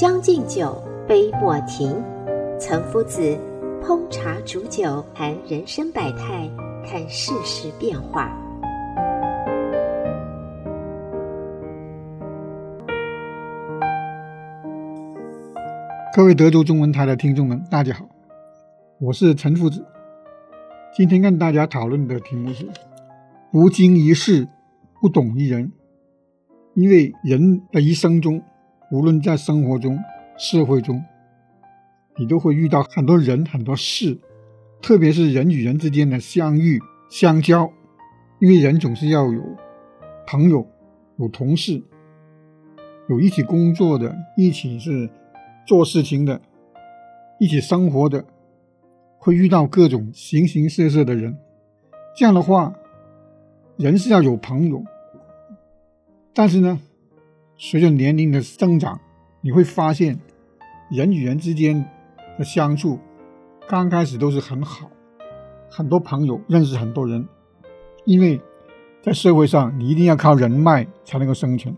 将进酒，杯莫停。岑夫子烹茶煮酒，谈人生百态，看世事变化。各位德州中文台的听众们，大家好，我是岑夫子。今天跟大家讨论的题目是：不经一事，不懂一人。因为人的一生中，无论在生活中、社会中，你都会遇到很多人、很多事，特别是人与人之间的相遇、相交。因为人总是要有朋友、有同事、有一起工作的、一起是做事情的、一起生活的，会遇到各种形形色色的人。这样的话，人是要有朋友，但是呢，随着年龄的增长，你会发现，人与人之间的相处，刚开始都是很好，很多朋友认识很多人，因为在社会上你一定要靠人脉才能够生存。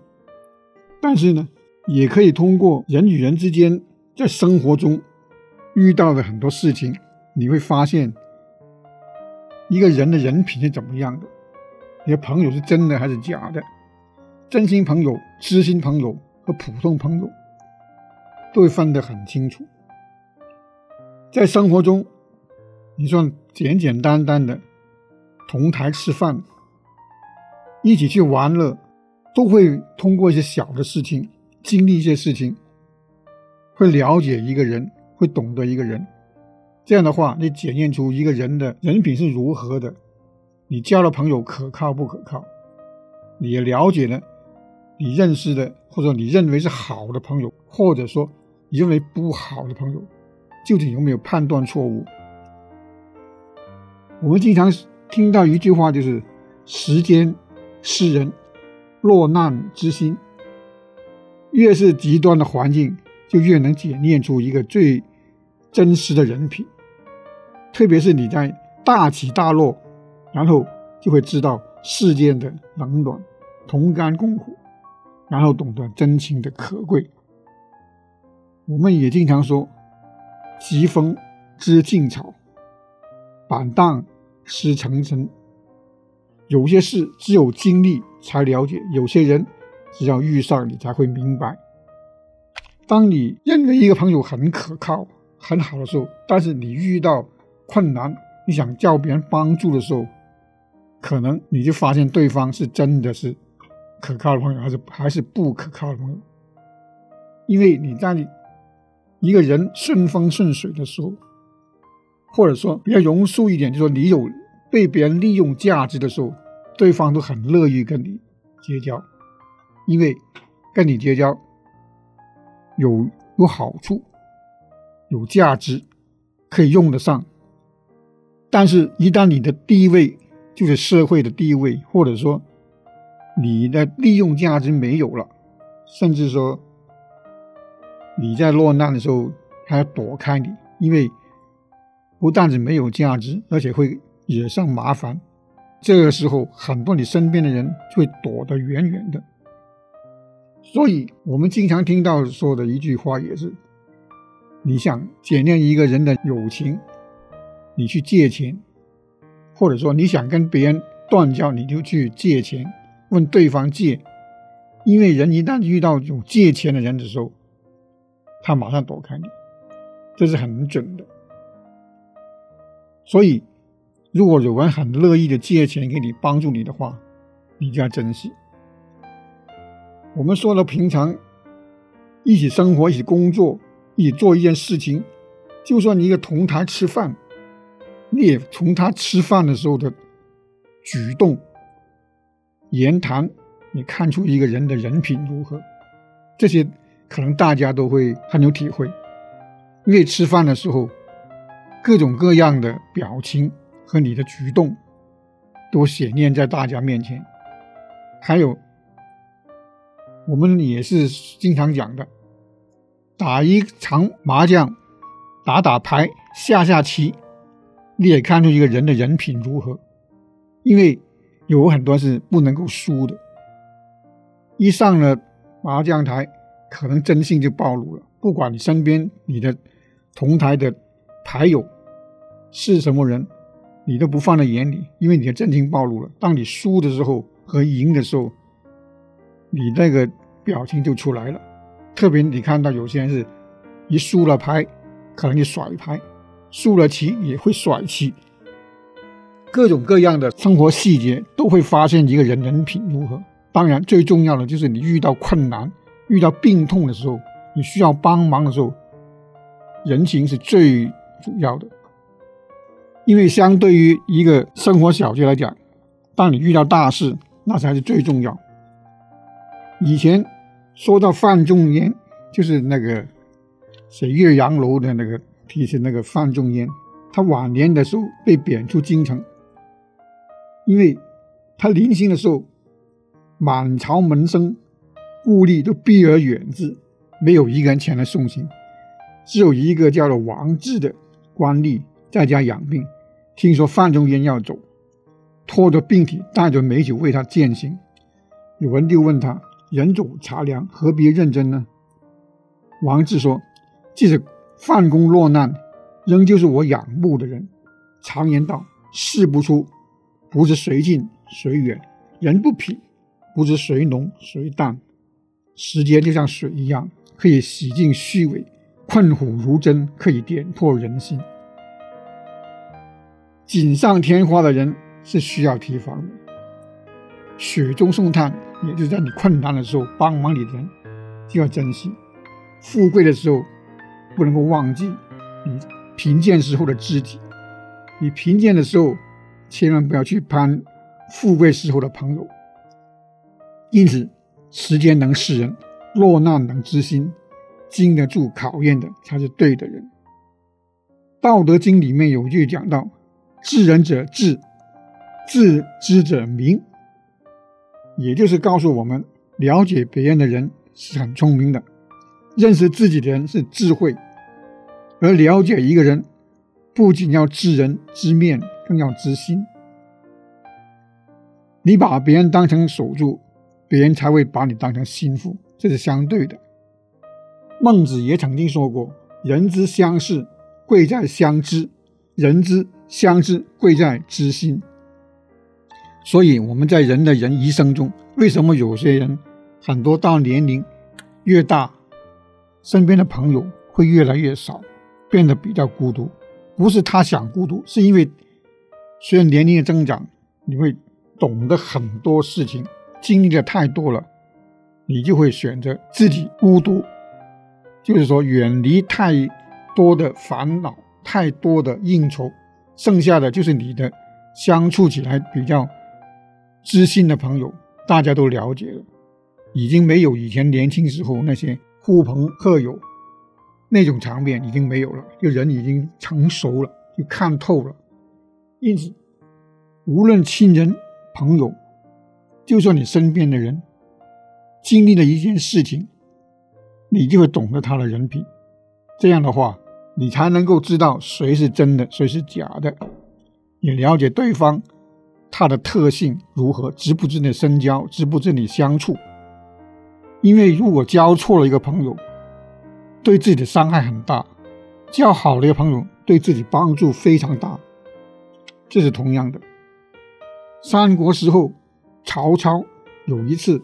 但是呢，也可以通过人与人之间在生活中遇到的很多事情，你会发现一个人的人品是怎么样的，你的朋友是真的还是假的。真心朋友、知心朋友和普通朋友都会分得很清楚。在生活中，你说简简单单的同台吃饭、一起去玩乐，都会通过一些小的事情、经历一些事情，会了解一个人，会懂得一个人。这样的话，你检验出一个人的人品是如何的，你交的朋友可靠不可靠，你也了解了。你认识的，或者你认为是好的朋友，或者说你认为不好的朋友，究竟有没有判断错误？我们经常听到一句话，就是“时间是人，落难之心”。越是极端的环境，就越能检验出一个最真实的人品。特别是你在大起大落，然后就会知道世间的冷暖，同甘共苦。然后懂得真情的可贵。我们也经常说：“疾风知劲草，板荡识成针。”有些事只有经历才了解，有些人只要遇上你才会明白。当你认为一个朋友很可靠、很好的时候，但是你遇到困难，你想叫别人帮助的时候，可能你就发现对方是真的是。可靠的朋友还是还是不可靠的朋友，因为你在一个人顺风顺水的时候，或者说比较庸俗一点，就是说你有被别人利用价值的时候，对方都很乐意跟你结交，因为跟你结交有有好处，有价值，可以用得上。但是，一旦你的地位就是社会的地位，或者说，你的利用价值没有了，甚至说你在落难的时候还要躲开你，因为不但是没有价值，而且会惹上麻烦。这个时候，很多你身边的人就会躲得远远的。所以，我们经常听到说的一句话也是：你想检验一个人的友情，你去借钱；或者说你想跟别人断交，你就去借钱。问对方借，因为人一旦遇到有借钱的人的时候，他马上躲开你，这是很准的。所以，如果有人很乐意的借钱给你帮助你的话，你就要珍惜。我们说了，平常一起生活、一起工作、一起做一件事情，就算你一个同台吃饭，你也从他吃饭的时候的举动。言谈，你看出一个人的人品如何。这些可能大家都会很有体会，因为吃饭的时候，各种各样的表情和你的举动都显现在大家面前。还有，我们也是经常讲的，打一场麻将，打打牌，下下棋，你也看出一个人的人品如何。因为有很多是不能够输的，一上了麻将台，可能真性就暴露了。不管你身边你的同台的牌友是什么人，你都不放在眼里，因为你的真情暴露了。当你输的时候和赢的时候，你那个表情就出来了。特别你看到有些人是一输了牌，可能就甩牌；输了棋也会甩棋。各种各样的生活细节都会发现一个人人品如何。当然，最重要的就是你遇到困难、遇到病痛的时候，你需要帮忙的时候，人情是最主要的。因为相对于一个生活小节来讲，当你遇到大事，那才是最重要。以前说到范仲淹，就是那个写《岳阳楼》的那个题写那个范仲淹，他晚年的时候被贬出京城。因为他临行的时候，满朝门生故吏都避而远之，没有一个人前来送行，只有一个叫做王志的官吏在家养病。听说范仲淹要走，拖着病体，带着美酒为他饯行。有人就问他：“人走茶凉，何必认真呢？”王志说：“即使范公落难，仍旧是我仰慕的人。常言道，事不出。”不知谁近谁远，人不品，不知谁浓谁淡。时间就像水一样，可以洗尽虚伪；困苦如针，可以点破人心。锦上添花的人是需要提防的，雪中送炭，也就是在你困难的时候帮忙你的人，就要珍惜。富贵的时候，不能够忘记你贫贱时候的知己。你贫贱的时候。千万不要去攀富贵时候的朋友。因此，时间能识人，落难能知心，经得住考验的才是对的人。《道德经》里面有句讲到：“知人者智，自知者明。”也就是告诉我们，了解别人的人是很聪明的，认识自己的人是智慧，而了解一个人，不仅要知人知面。更要知心，你把别人当成手足，别人才会把你当成心腹，这是相对的。孟子也曾经说过：“人之相识，贵在相知；人之相知，贵在知心。”所以我们在人的人一生中，为什么有些人很多到年龄越大，身边的朋友会越来越少，变得比较孤独？不是他想孤独，是因为。随着年龄的增长，你会懂得很多事情，经历的太多了，你就会选择自己孤独，就是说远离太多的烦恼，太多的应酬，剩下的就是你的相处起来比较知心的朋友，大家都了解了，已经没有以前年轻时候那些呼朋喝友那种场面，已经没有了，就人已经成熟了，就看透了。因此，无论亲人、朋友，就算你身边的人，经历了一件事情，你就会懂得他的人品。这样的话，你才能够知道谁是真的，谁是假的，也了解对方他的特性如何，值不值得深交，值不值得你相处。因为如果交错了一个朋友，对自己的伤害很大；交好的一个朋友，对自己帮助非常大。这是同样的。三国时候，曹操有一次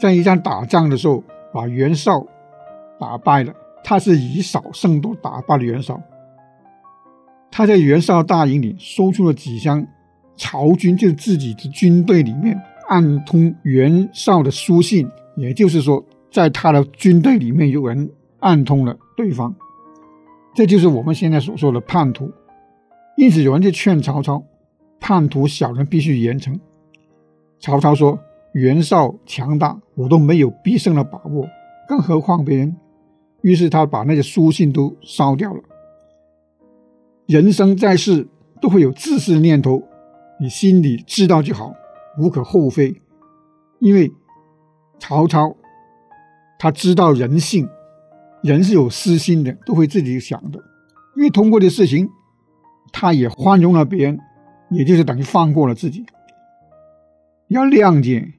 在一场打仗的时候，把袁绍打败了。他是以少胜多打败了袁绍。他在袁绍大营里搜出了几箱曹军就是自己的军队里面暗通袁绍的书信，也就是说，在他的军队里面有人暗通了对方。这就是我们现在所说的叛徒。因此，有人就劝曹操：“叛徒小人必须严惩。”曹操说：“袁绍强大，我都没有必胜的把握，更何况别人。”于是他把那些书信都烧掉了。人生在世都会有自私念头，你心里知道就好，无可厚非。因为曹操他知道人性，人是有私心的，都会自己想的。因为通过的事情，他也宽容了别人，也就是等于放过了自己。要谅解，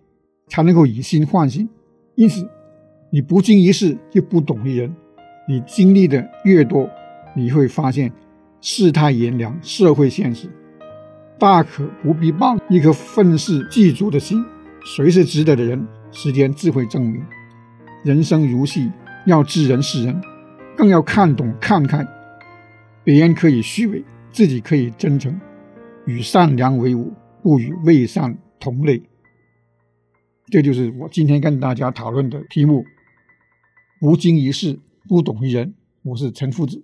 才能够以心换心。因此，你不经一事就不懂一人。你经历的越多，你会发现世态炎凉，社会现实，大可不必抱一颗愤世嫉俗的心。谁是值得的人，时间自会证明。人生如戏，要知人是人，更要看懂看开。别人可以虚伪，自己可以真诚。与善良为伍，不与未善同类，这就是我今天跟大家讨论的题目：无经一事，不懂一人。我是陈夫子。